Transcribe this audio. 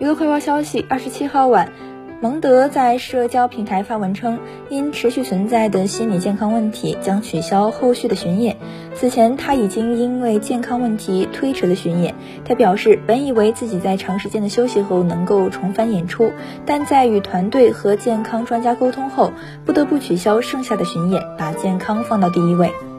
娱乐快报消息二十七号晚蒙德在社交平台发文称因持续存在的心理健康问题将取消后续的巡演。此前他已经因为健康问题推迟了巡演他表示本以为自己在长时间的休息后能够重返演出但在与团队和健康专家沟通后不得不取消剩下的巡演把健康放到第一位。